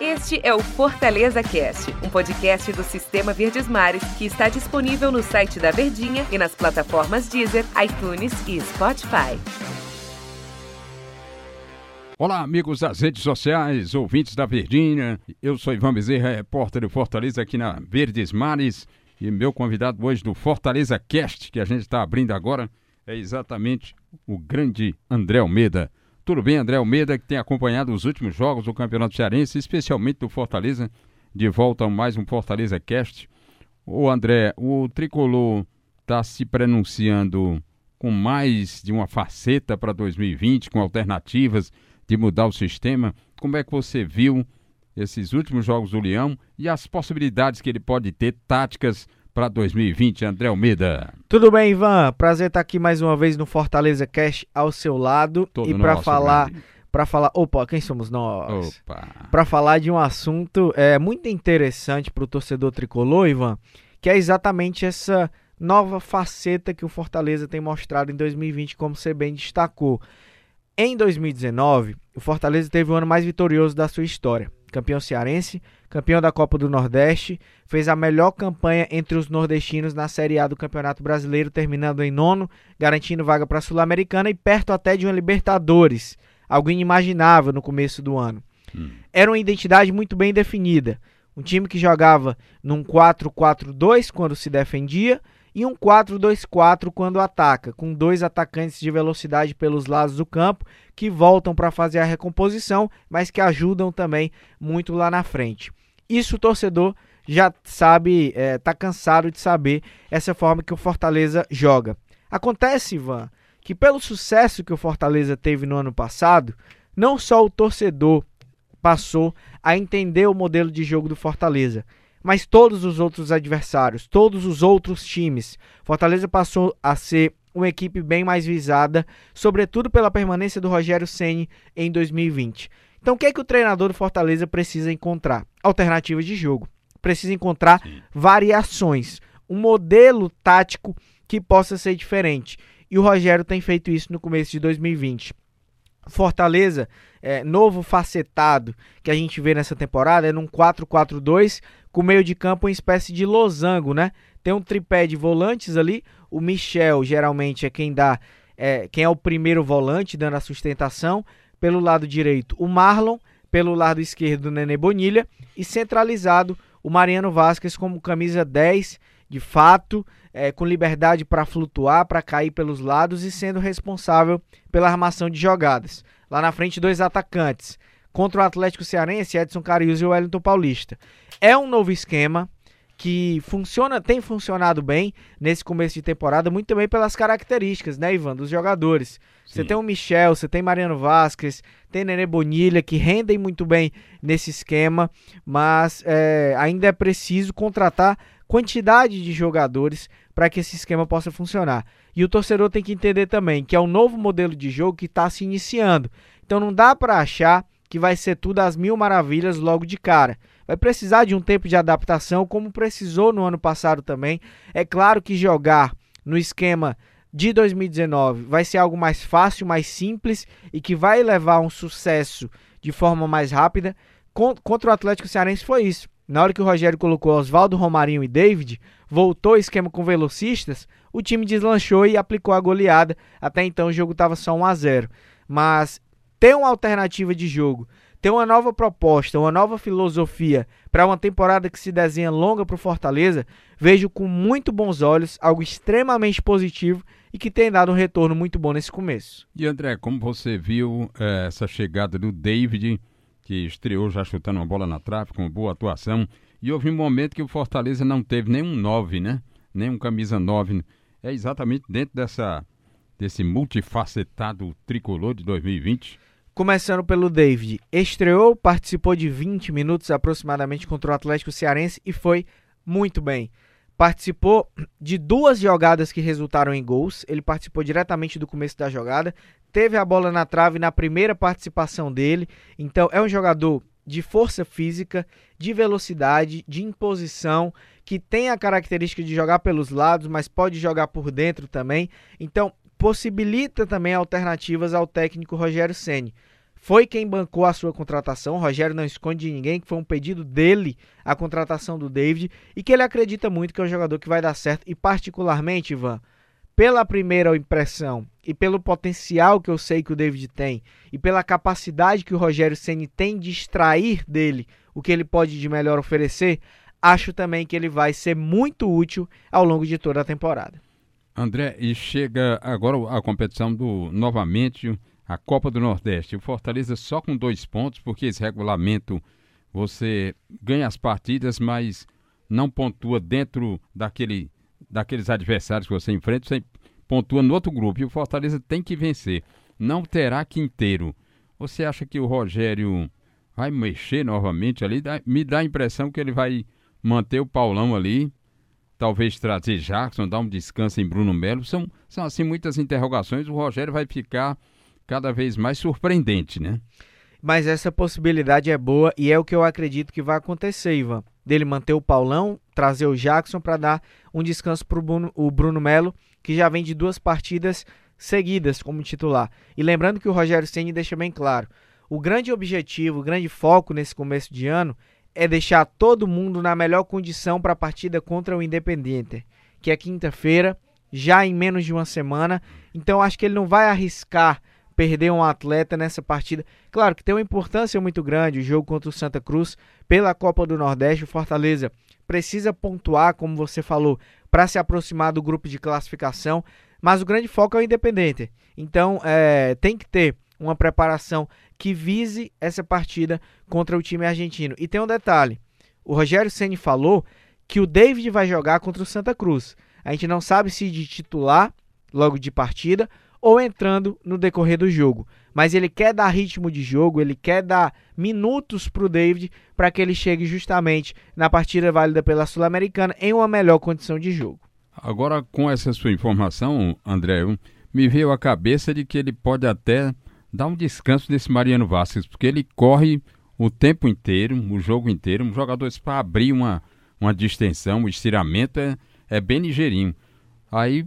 Este é o Fortaleza Cast, um podcast do Sistema Verdes Mares que está disponível no site da Verdinha e nas plataformas Deezer, iTunes e Spotify. Olá, amigos das redes sociais, ouvintes da Verdinha. Eu sou Ivan Bezerra, repórter do Fortaleza aqui na Verdes Mares. E meu convidado hoje do Fortaleza Cast, que a gente está abrindo agora, é exatamente o grande André Almeida. Tudo bem, André Almeida, que tem acompanhado os últimos jogos do Campeonato Cearense, especialmente do Fortaleza, de volta a mais um Fortaleza Cast. Ô André, o Tricolor está se pronunciando com mais de uma faceta para 2020, com alternativas de mudar o sistema. Como é que você viu esses últimos jogos do Leão e as possibilidades que ele pode ter, táticas para 2020, André Almeida? Tudo bem, Ivan? Prazer estar aqui mais uma vez no Fortaleza Cash ao seu lado Todo e para falar para falar, opa, quem somos nós? Opa! Para falar de um assunto é muito interessante para o torcedor tricolor, Ivan, que é exatamente essa nova faceta que o Fortaleza tem mostrado em 2020, como você bem destacou. Em 2019, o Fortaleza teve o ano mais vitorioso da sua história. Campeão cearense, campeão da Copa do Nordeste, fez a melhor campanha entre os nordestinos na Série A do Campeonato Brasileiro, terminando em nono, garantindo vaga para a Sul-Americana e perto até de uma Libertadores, algo inimaginável no começo do ano. Hum. Era uma identidade muito bem definida. Um time que jogava num 4-4-2 quando se defendia e um 4-2-4 quando ataca, com dois atacantes de velocidade pelos lados do campo que voltam para fazer a recomposição, mas que ajudam também muito lá na frente. Isso o torcedor já sabe, está cansado de saber essa forma que o Fortaleza joga. Acontece, Ivan, que pelo sucesso que o Fortaleza teve no ano passado, não só o torcedor passou a entender o modelo de jogo do Fortaleza, mas todos os outros adversários, todos os outros times. Fortaleza passou a ser uma equipe bem mais visada, sobretudo pela permanência do Rogério Ceni em 2020. Então, o que é que o treinador do Fortaleza precisa encontrar? Alternativas de jogo. Precisa encontrar Sim. variações, um modelo tático que possa ser diferente. E o Rogério tem feito isso no começo de 2020. Fortaleza, é, novo facetado que a gente vê nessa temporada é num 4-4-2 com meio de campo uma espécie de losango, né? Tem um tripé de volantes ali. O Michel geralmente é quem dá, é, quem é o primeiro volante dando a sustentação. Pelo lado direito, o Marlon. Pelo lado esquerdo, o Nenê Bonilha. E centralizado, o Mariano Vasquez como camisa 10, de fato, é, com liberdade para flutuar, para cair pelos lados e sendo responsável pela armação de jogadas. Lá na frente, dois atacantes. Contra o Atlético Cearense, Edson Carius e o Wellington Paulista. É um novo esquema que funciona, tem funcionado bem nesse começo de temporada, muito também pelas características, né, Ivan, dos jogadores. Você tem o Michel, você tem Mariano Vasquez, tem Nenê Bonilha, que rendem muito bem nesse esquema, mas é, ainda é preciso contratar quantidade de jogadores para que esse esquema possa funcionar. E o torcedor tem que entender também que é um novo modelo de jogo que está se iniciando. Então não dá para achar que vai ser tudo às mil maravilhas logo de cara. Vai precisar de um tempo de adaptação, como precisou no ano passado também. É claro que jogar no esquema de 2019 vai ser algo mais fácil, mais simples e que vai levar um sucesso de forma mais rápida. Con- Contra o Atlético Cearense foi isso. Na hora que o Rogério colocou Oswaldo, Romarinho e David, voltou o esquema com velocistas, o time deslanchou e aplicou a goleada. Até então o jogo estava só 1 a 0. Mas ter uma alternativa de jogo, ter uma nova proposta, uma nova filosofia para uma temporada que se desenha longa para o Fortaleza, vejo com muito bons olhos, algo extremamente positivo e que tem dado um retorno muito bom nesse começo. E André, como você viu eh, essa chegada do David, que estreou já chutando uma bola na trave, com boa atuação, e houve um momento que o Fortaleza não teve nenhum 9, né? Nenhum camisa 9. É exatamente dentro dessa, desse multifacetado tricolor de 2020. Começando pelo David, estreou, participou de 20 minutos aproximadamente contra o Atlético Cearense e foi muito bem. Participou de duas jogadas que resultaram em gols. Ele participou diretamente do começo da jogada. Teve a bola na trave na primeira participação dele. Então é um jogador de força física, de velocidade, de imposição, que tem a característica de jogar pelos lados, mas pode jogar por dentro também. Então possibilita também alternativas ao técnico Rogério Ceni. Foi quem bancou a sua contratação. O Rogério não esconde de ninguém que foi um pedido dele a contratação do David e que ele acredita muito que é um jogador que vai dar certo. E, particularmente, Ivan, pela primeira impressão e pelo potencial que eu sei que o David tem e pela capacidade que o Rogério Ceni tem de extrair dele o que ele pode de melhor oferecer, acho também que ele vai ser muito útil ao longo de toda a temporada. André, e chega agora a competição do novamente a Copa do Nordeste. O Fortaleza só com dois pontos, porque esse regulamento você ganha as partidas, mas não pontua dentro daquele, daqueles adversários que você enfrenta, você pontua no outro grupo. E o Fortaleza tem que vencer. Não terá quinteiro. Você acha que o Rogério vai mexer novamente ali? Me dá a impressão que ele vai manter o Paulão ali. Talvez trazer Jackson, dar um descanso em Bruno Melo. São, são assim muitas interrogações. O Rogério vai ficar cada vez mais surpreendente, né? Mas essa possibilidade é boa e é o que eu acredito que vai acontecer, Ivan. Dele manter o Paulão, trazer o Jackson para dar um descanso para o Bruno Melo, que já vem de duas partidas seguidas como titular. E lembrando que o Rogério Ceni deixa bem claro, o grande objetivo, o grande foco nesse começo de ano é deixar todo mundo na melhor condição para a partida contra o Independente, que é quinta-feira, já em menos de uma semana. Então acho que ele não vai arriscar perder um atleta nessa partida. Claro que tem uma importância muito grande o jogo contra o Santa Cruz pela Copa do Nordeste. O Fortaleza precisa pontuar, como você falou, para se aproximar do grupo de classificação. Mas o grande foco é o Independente. Então é, tem que ter uma preparação que vise essa partida contra o time argentino. E tem um detalhe: o Rogério Ceni falou que o David vai jogar contra o Santa Cruz. A gente não sabe se de titular logo de partida ou entrando no decorrer do jogo. Mas ele quer dar ritmo de jogo, ele quer dar minutos para o David para que ele chegue justamente na partida válida pela Sul-Americana em uma melhor condição de jogo. Agora, com essa sua informação, André, me veio a cabeça de que ele pode até dar um descanso desse Mariano Vasquez, porque ele corre o tempo inteiro, o jogo inteiro. Um jogador para abrir uma, uma distensão, um estiramento é, é bem ligeirinho. Aí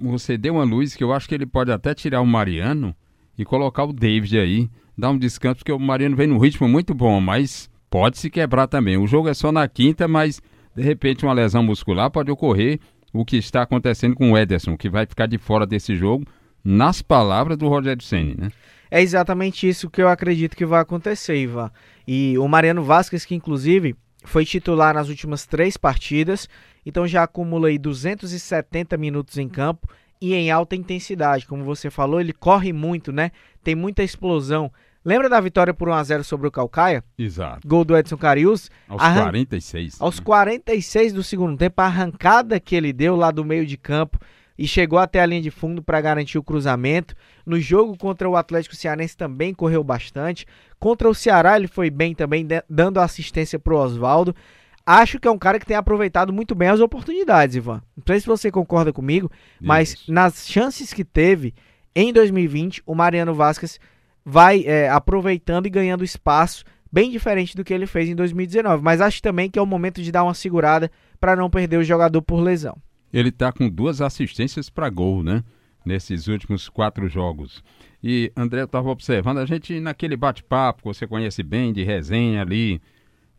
você deu uma luz que eu acho que ele pode até tirar o Mariano e colocar o David aí, dar um descanso, porque o Mariano vem num ritmo muito bom, mas pode se quebrar também. O jogo é só na quinta, mas de repente uma lesão muscular pode ocorrer o que está acontecendo com o Ederson, que vai ficar de fora desse jogo, nas palavras do Rogério Senni, né? É exatamente isso que eu acredito que vai acontecer, Ivan. E o Mariano Vasquez, que inclusive foi titular nas últimas três partidas, então já acumula aí 270 minutos em campo e em alta intensidade. Como você falou, ele corre muito, né? Tem muita explosão. Lembra da vitória por 1x0 sobre o Calcaia? Exato. Gol do Edson Carius. Aos Arran... 46. Aos né? 46 do segundo tempo, a arrancada que ele deu lá do meio de campo e chegou até a linha de fundo para garantir o cruzamento. No jogo contra o Atlético Cearense também correu bastante. Contra o Ceará ele foi bem também, dando assistência para o Oswaldo. Acho que é um cara que tem aproveitado muito bem as oportunidades, Ivan. Não sei se você concorda comigo, mas Isso. nas chances que teve em 2020, o Mariano Vasquez vai é, aproveitando e ganhando espaço bem diferente do que ele fez em 2019. Mas acho também que é o momento de dar uma segurada para não perder o jogador por lesão. Ele está com duas assistências para gol, né? Nesses últimos quatro jogos. E André estava observando, a gente naquele bate-papo que você conhece bem, de resenha ali,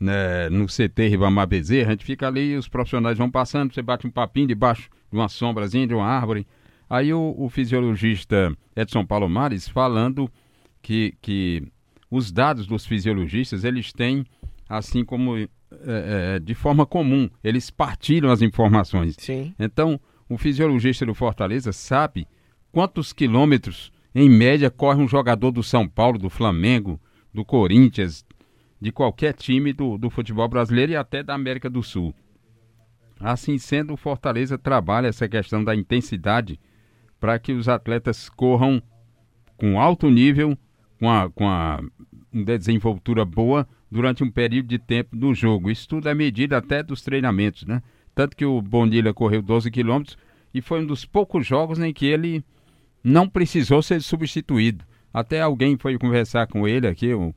né, no CT Ribamar Bezerra, a gente fica ali, os profissionais vão passando, você bate um papinho debaixo de uma sombrazinha, de uma árvore. Aí o, o fisiologista Edson Palomares falando que, que os dados dos fisiologistas, eles têm, assim como é, é, de forma comum, eles partilham as informações. Sim. Então, o fisiologista do Fortaleza sabe quantos quilômetros, em média, corre um jogador do São Paulo, do Flamengo, do Corinthians, de qualquer time do, do futebol brasileiro e até da América do Sul. Assim sendo, o Fortaleza trabalha essa questão da intensidade para que os atletas corram com alto nível, com a, com a desenvoltura boa durante um período de tempo do jogo. Isso tudo é medido até dos treinamentos, né? Tanto que o Bonilha correu 12 quilômetros e foi um dos poucos jogos em que ele não precisou ser substituído. Até alguém foi conversar com ele aqui, um,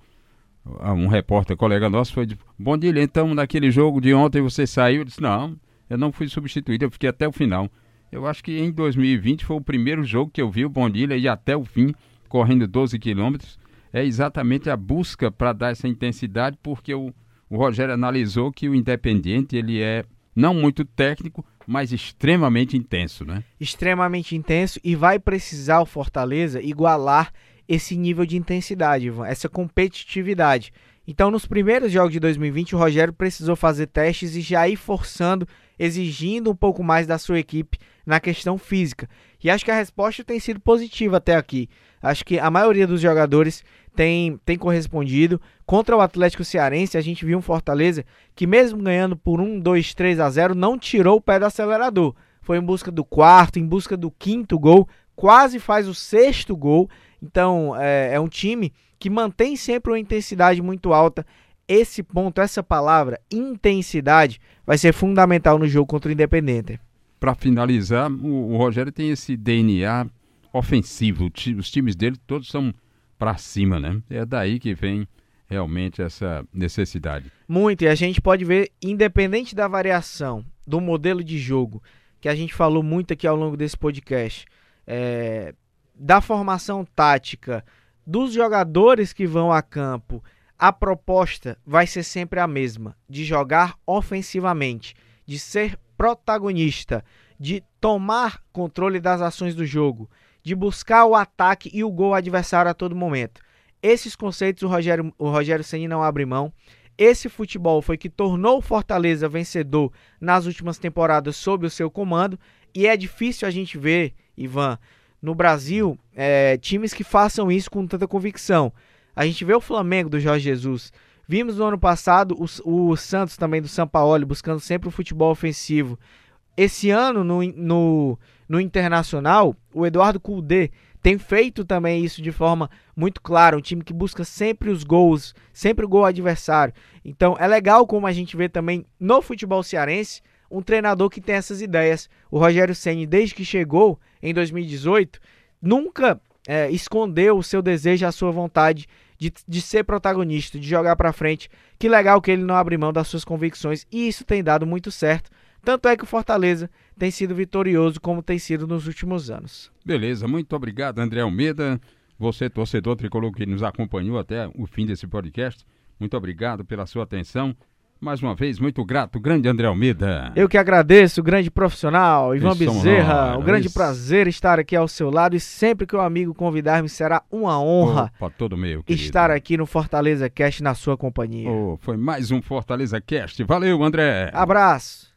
um repórter colega nosso, foi de Bonilha, então naquele jogo de ontem você saiu? Eu disse, não, eu não fui substituído, eu fiquei até o final. Eu acho que em 2020 foi o primeiro jogo que eu vi o Bonilha ir até o fim, correndo 12 quilômetros é exatamente a busca para dar essa intensidade, porque o, o Rogério analisou que o Independiente ele é não muito técnico, mas extremamente intenso, né? Extremamente intenso e vai precisar o Fortaleza igualar esse nível de intensidade, Ivan, essa competitividade. Então, nos primeiros jogos de 2020, o Rogério precisou fazer testes e já ir forçando, exigindo um pouco mais da sua equipe na questão física. E acho que a resposta tem sido positiva até aqui. Acho que a maioria dos jogadores tem, tem correspondido. Contra o Atlético Cearense, a gente viu um Fortaleza que, mesmo ganhando por 1, 2, 3 a 0, não tirou o pé do acelerador. Foi em busca do quarto, em busca do quinto gol, quase faz o sexto gol. Então, é, é um time que mantém sempre uma intensidade muito alta. Esse ponto, essa palavra, intensidade, vai ser fundamental no jogo contra o Independente. Para finalizar, o, o Rogério tem esse DNA ofensivo. Os times dele todos são para cima, né? É daí que vem realmente essa necessidade. Muito, e a gente pode ver, independente da variação do modelo de jogo, que a gente falou muito aqui ao longo desse podcast, é, da formação tática, dos jogadores que vão a campo, a proposta vai ser sempre a mesma: de jogar ofensivamente, de ser protagonista, de tomar controle das ações do jogo, de buscar o ataque e o gol adversário a todo momento. Esses conceitos o Rogério, o Rogério Ceni não abre mão. Esse futebol foi que tornou o Fortaleza vencedor nas últimas temporadas sob o seu comando e é difícil a gente ver, Ivan, no Brasil, é, times que façam isso com tanta convicção. A gente vê o Flamengo do Jorge Jesus. Vimos no ano passado o, o Santos também do São Paulo buscando sempre o futebol ofensivo. Esse ano, no, no, no Internacional, o Eduardo Cudê tem feito também isso de forma muito clara. Um time que busca sempre os gols, sempre o gol adversário. Então é legal como a gente vê também no futebol cearense um treinador que tem essas ideias. O Rogério Ceni, desde que chegou em 2018, nunca é, escondeu o seu desejo, a sua vontade de, de ser protagonista, de jogar para frente. Que legal que ele não abre mão das suas convicções e isso tem dado muito certo. Tanto é que o Fortaleza tem sido vitorioso como tem sido nos últimos anos. Beleza, muito obrigado, André Almeida. Você, torcedor tricolor que nos acompanhou até o fim desse podcast, muito obrigado pela sua atenção. Mais uma vez, muito grato, grande André Almeida. Eu que agradeço, grande profissional, Ivan Bezerra. Um grande isso. prazer estar aqui ao seu lado e sempre que o amigo convidar-me será uma honra Opa, todo meu, estar aqui no Fortaleza Cast na sua companhia. Oh, foi mais um Fortaleza Cast. Valeu, André. Abraço.